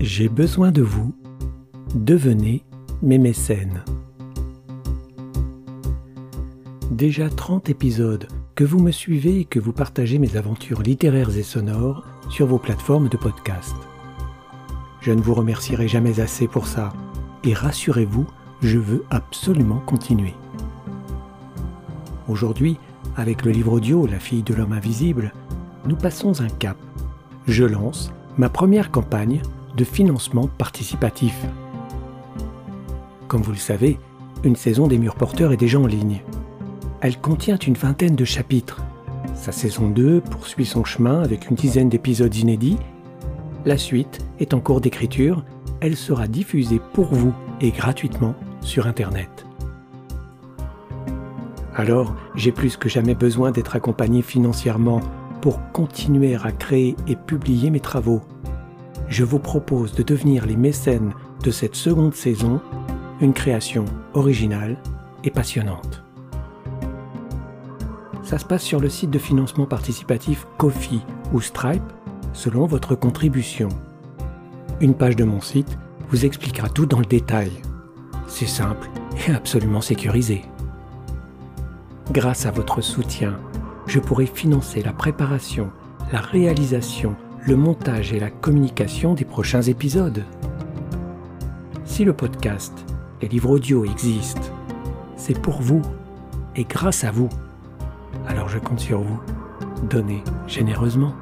J'ai besoin de vous. Devenez mes mécènes. Déjà 30 épisodes que vous me suivez et que vous partagez mes aventures littéraires et sonores sur vos plateformes de podcast. Je ne vous remercierai jamais assez pour ça. Et rassurez-vous, je veux absolument continuer. Aujourd'hui, avec le livre audio La fille de l'homme invisible, nous passons un cap. Je lance ma première campagne financement participatif. Comme vous le savez, une saison des murs porteurs est déjà en ligne. Elle contient une vingtaine de chapitres. Sa saison 2 poursuit son chemin avec une dizaine d'épisodes inédits. La suite est en cours d'écriture. Elle sera diffusée pour vous et gratuitement sur Internet. Alors, j'ai plus que jamais besoin d'être accompagné financièrement pour continuer à créer et publier mes travaux. Je vous propose de devenir les mécènes de cette seconde saison, une création originale et passionnante. Ça se passe sur le site de financement participatif Kofi ou Stripe, selon votre contribution. Une page de mon site vous expliquera tout dans le détail. C'est simple et absolument sécurisé. Grâce à votre soutien, je pourrai financer la préparation, la réalisation, le montage et la communication des prochains épisodes. Si le podcast et livres audio existent, c'est pour vous et grâce à vous. Alors je compte sur vous. Donnez généreusement.